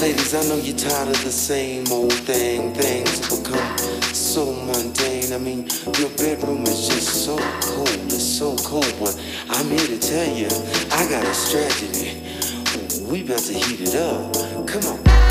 Ladies, I know you're tired of the same old thing. Things become so mundane. I mean, your bedroom is just so cold. It's so cold, but I'm here to tell you, I got a strategy. We about to heat it up. Come on.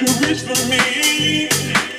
You reach for me?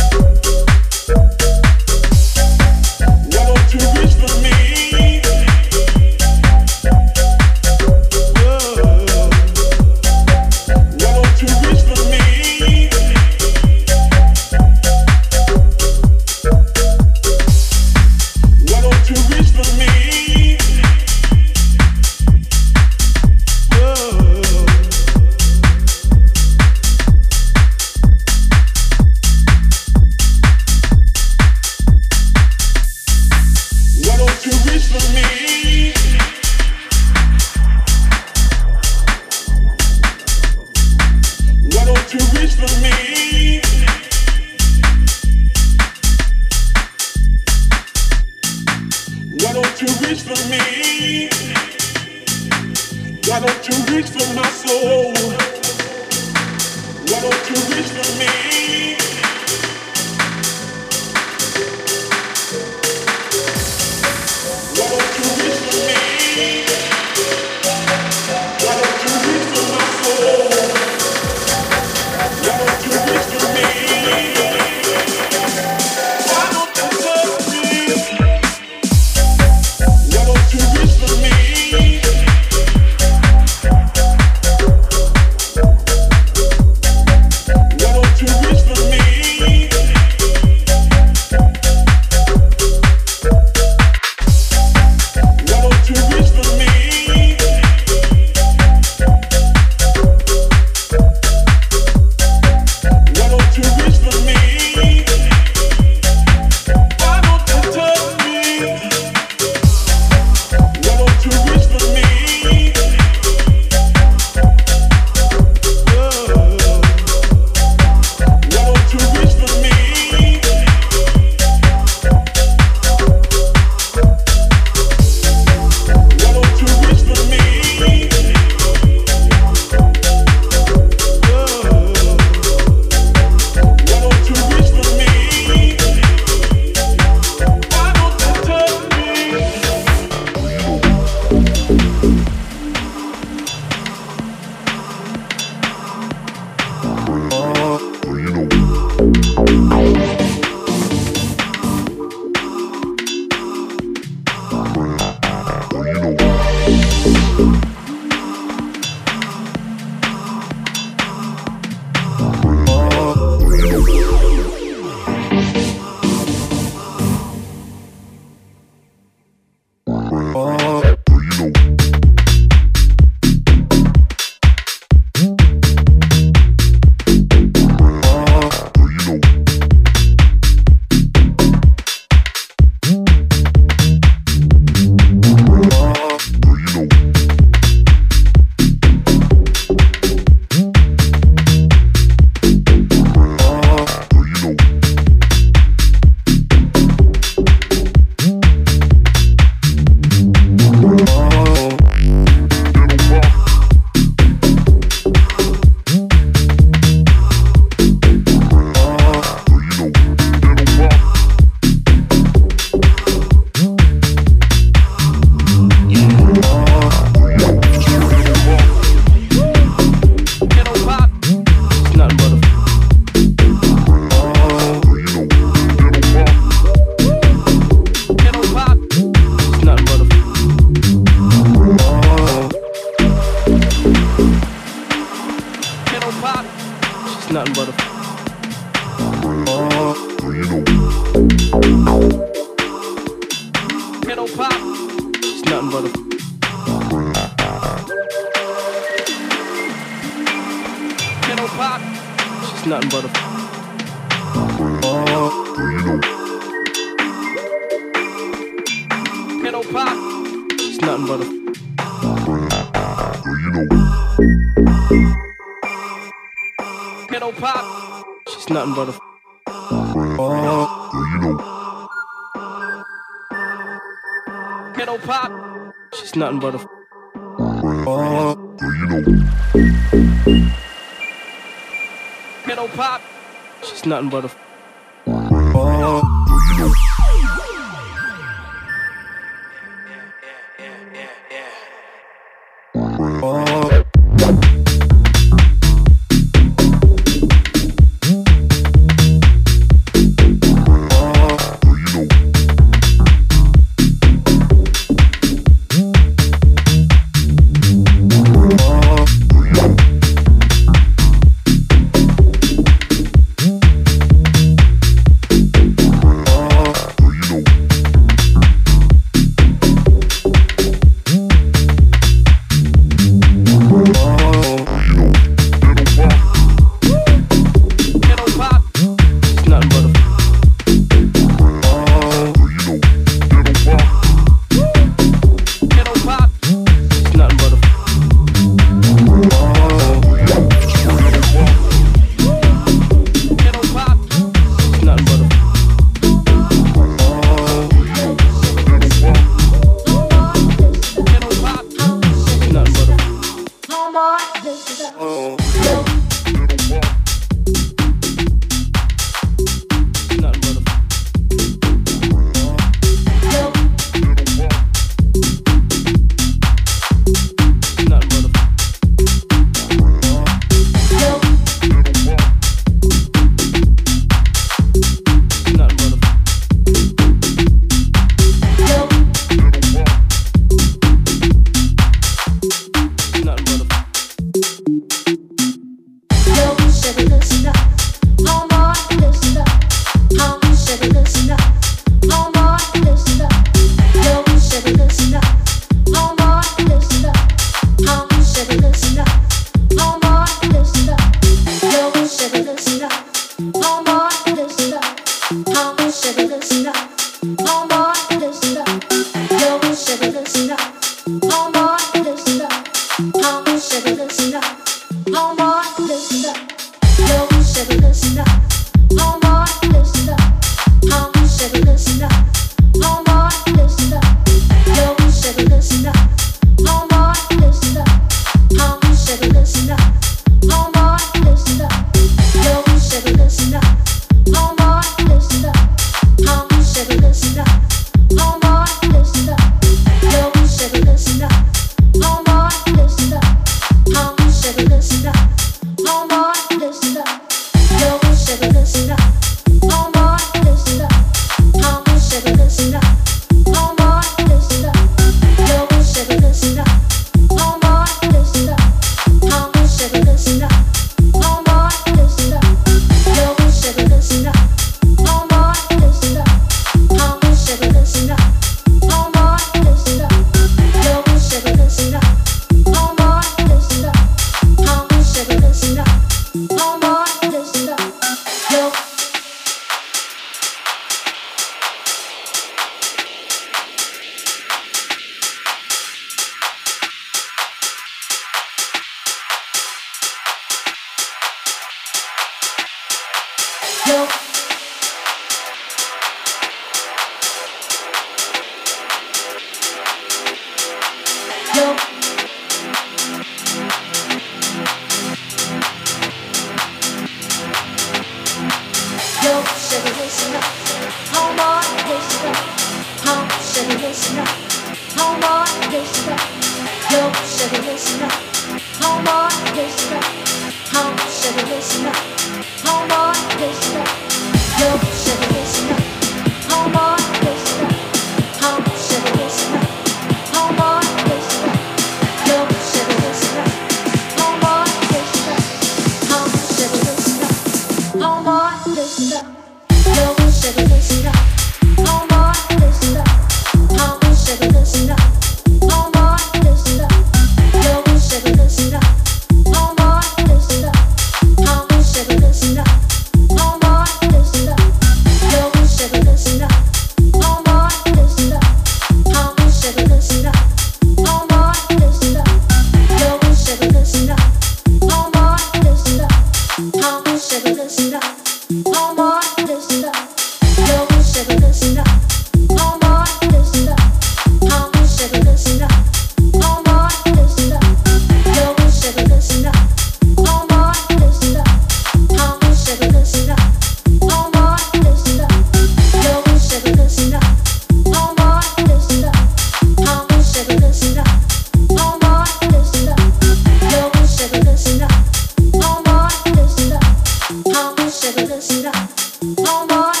never listen up no more.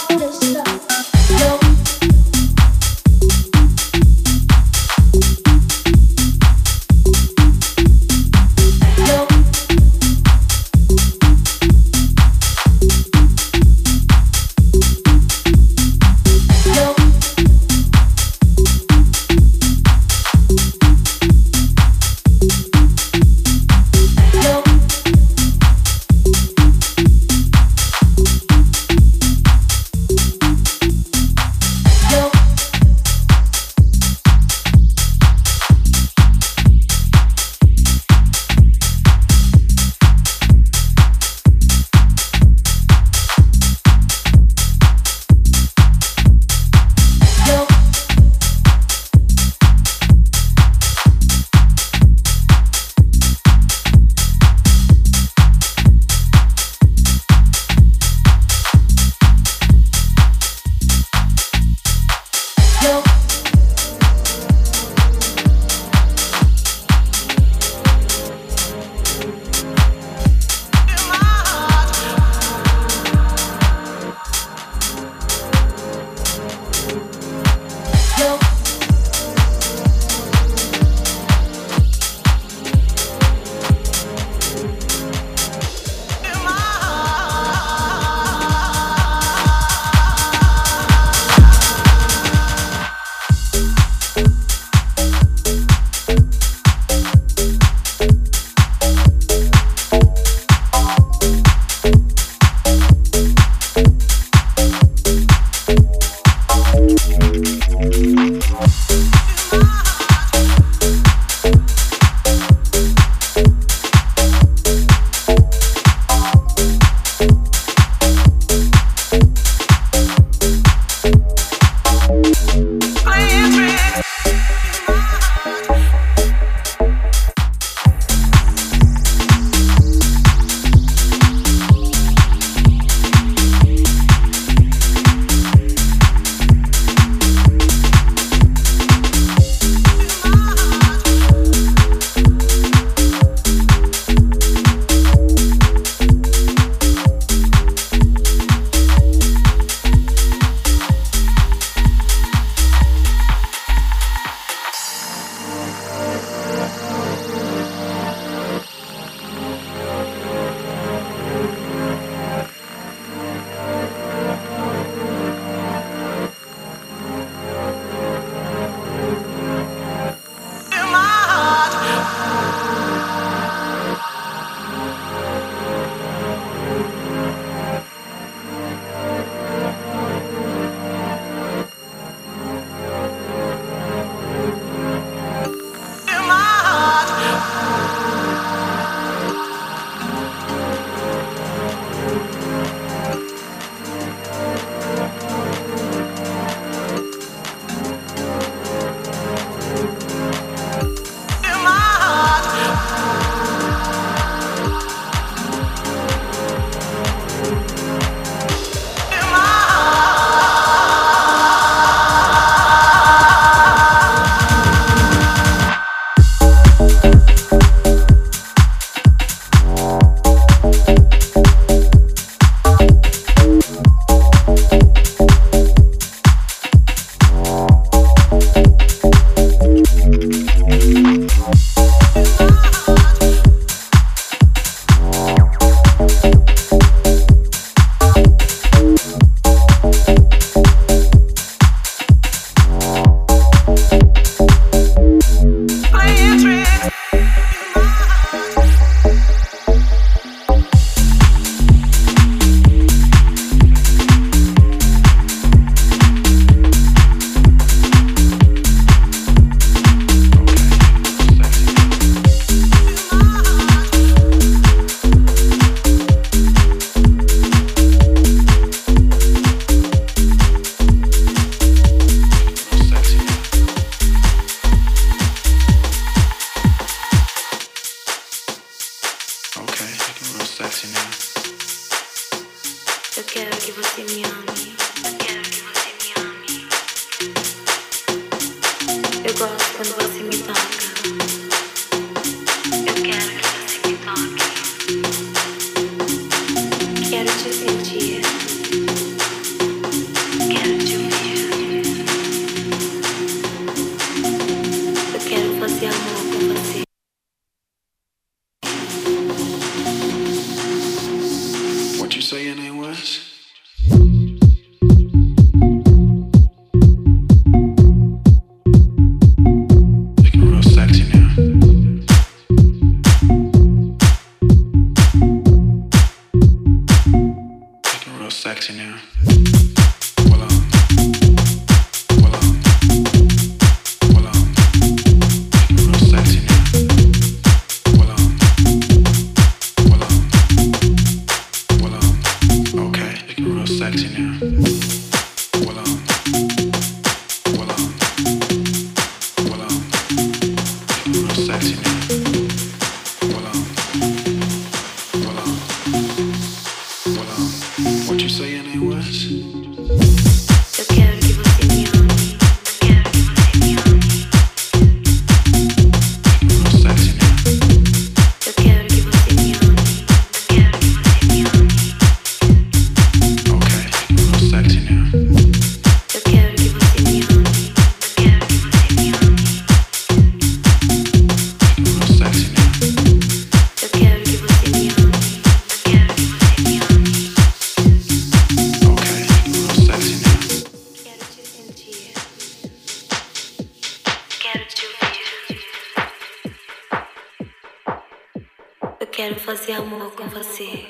quero fazer amor com você.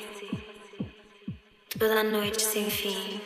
Toda noite sem fim.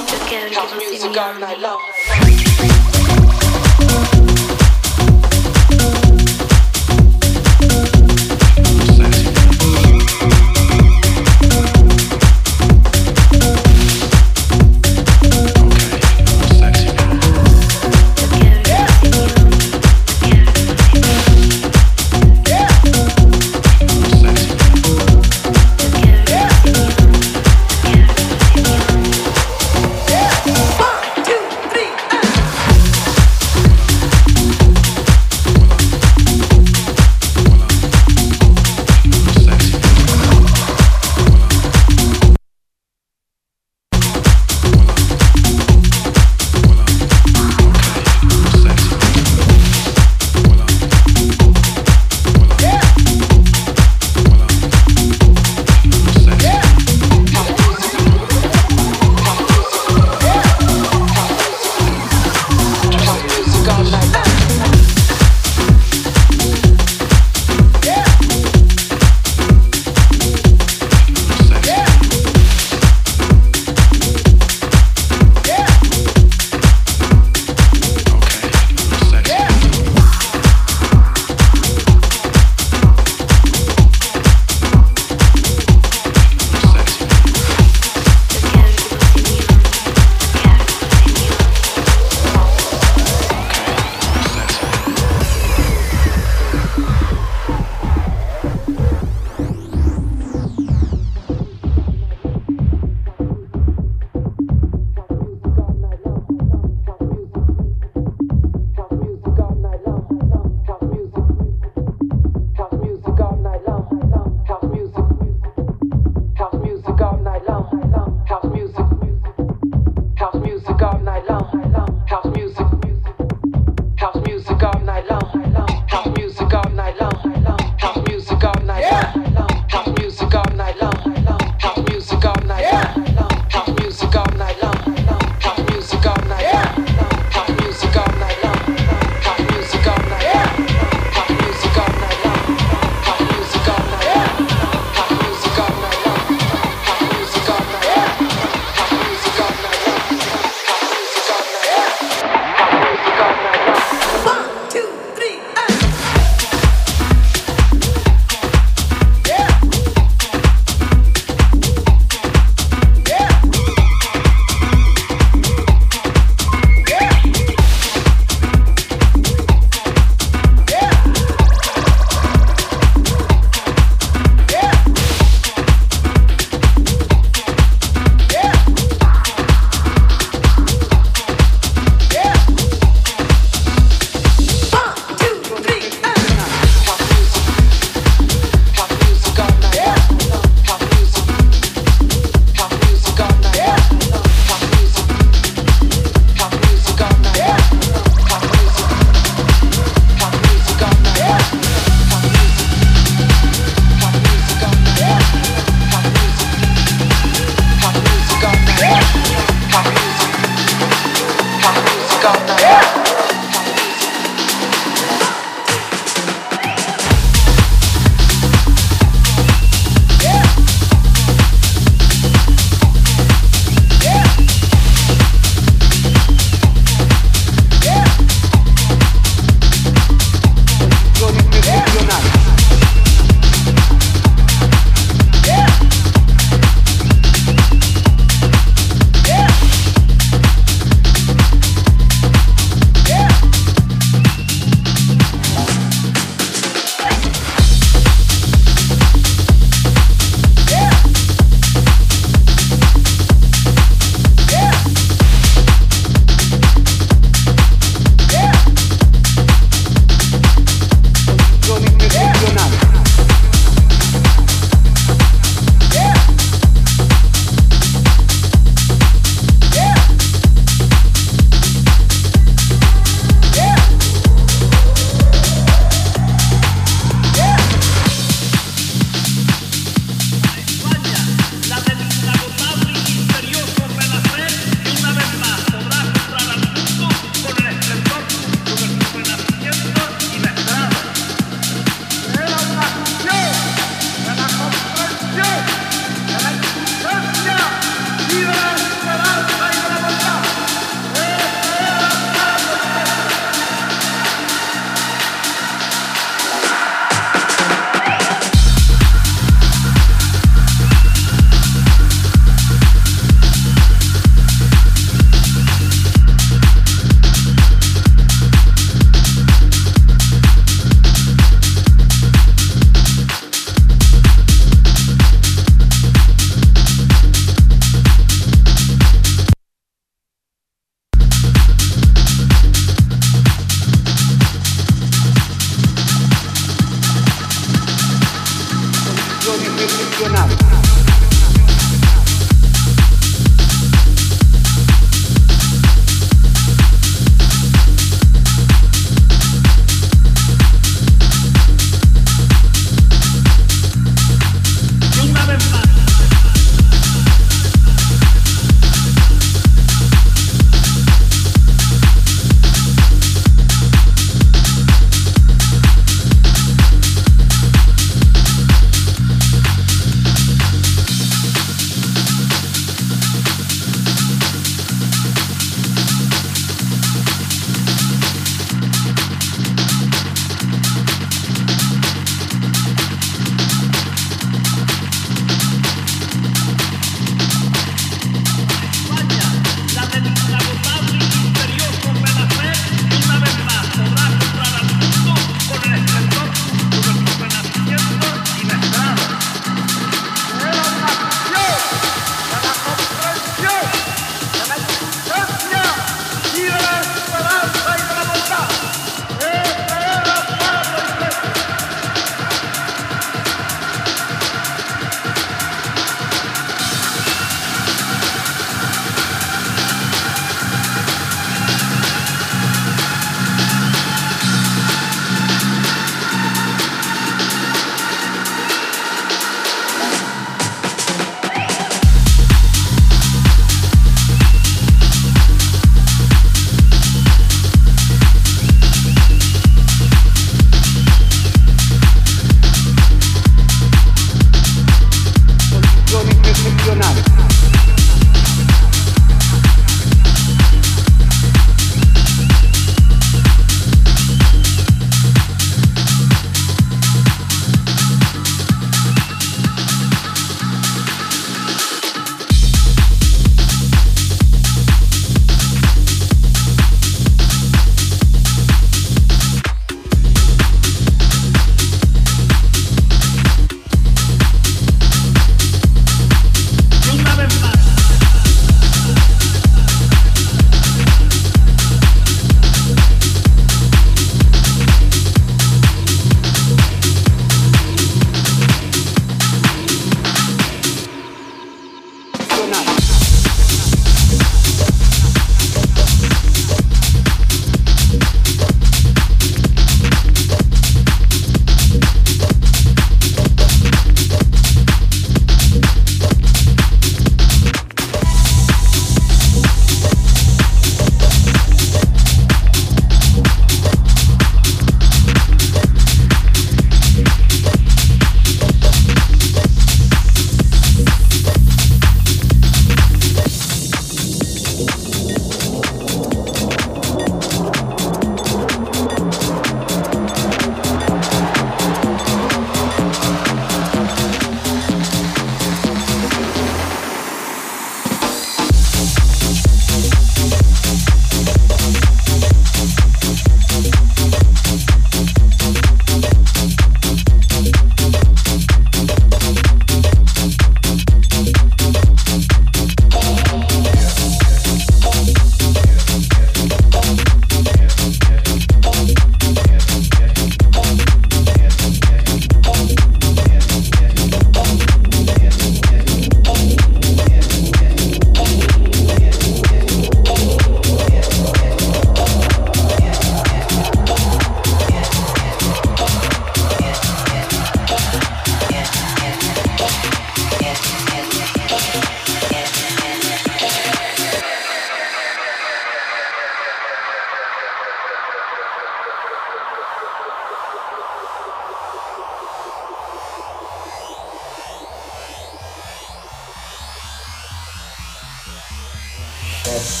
House.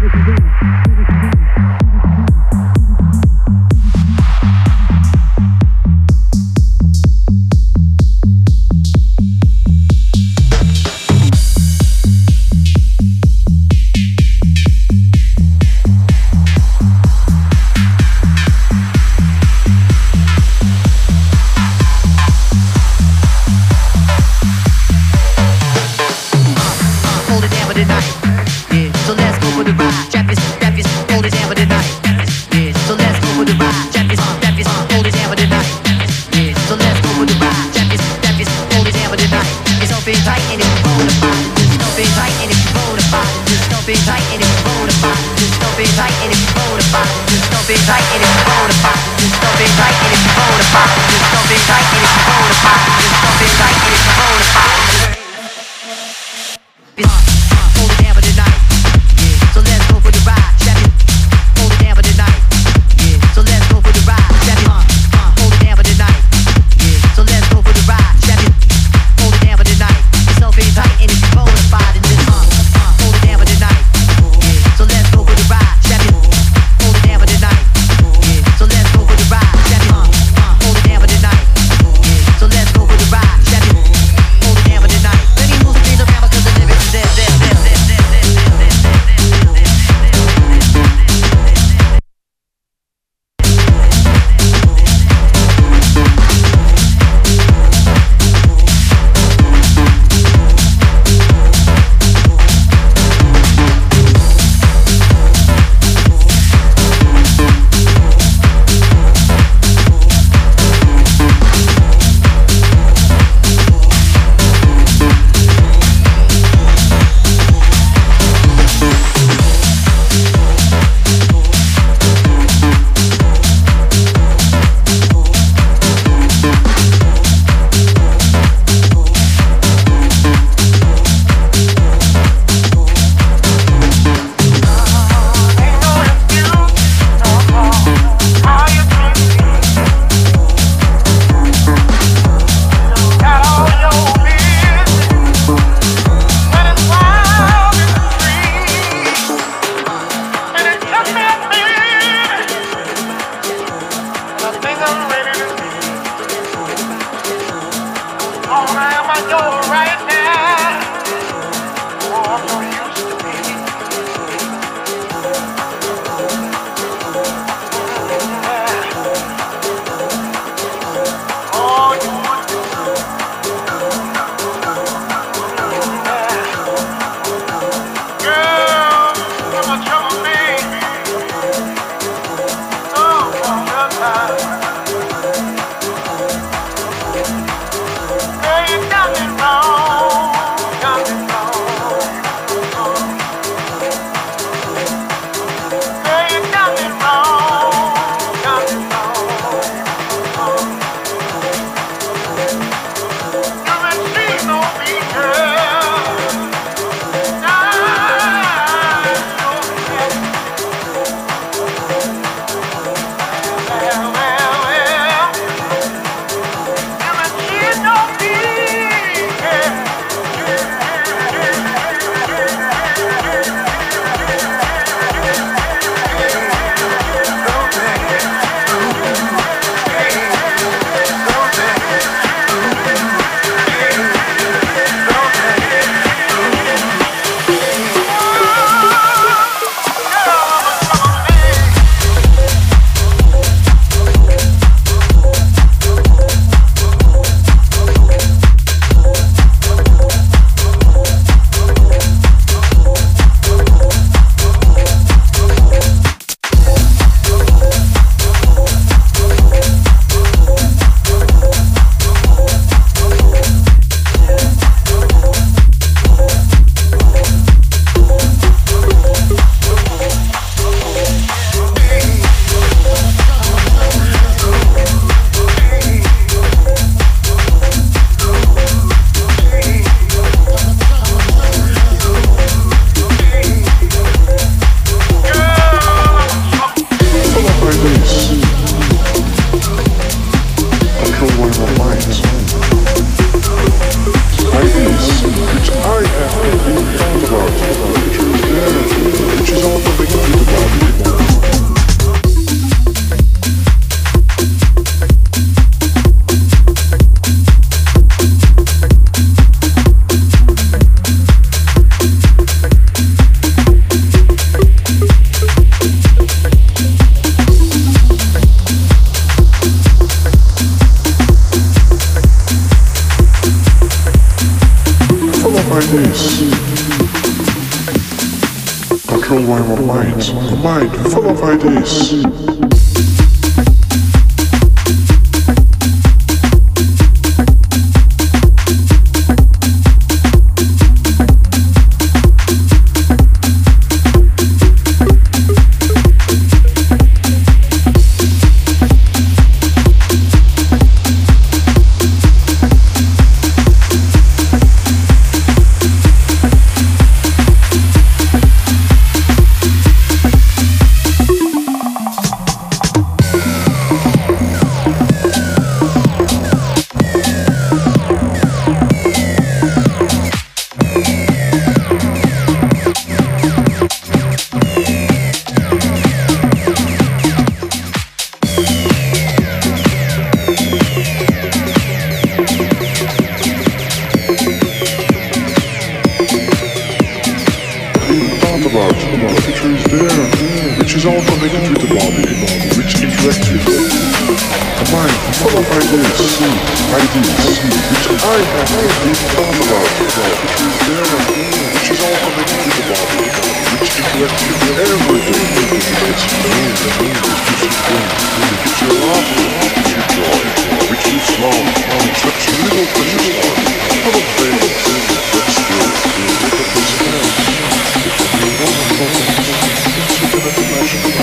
Thank you.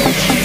Gets you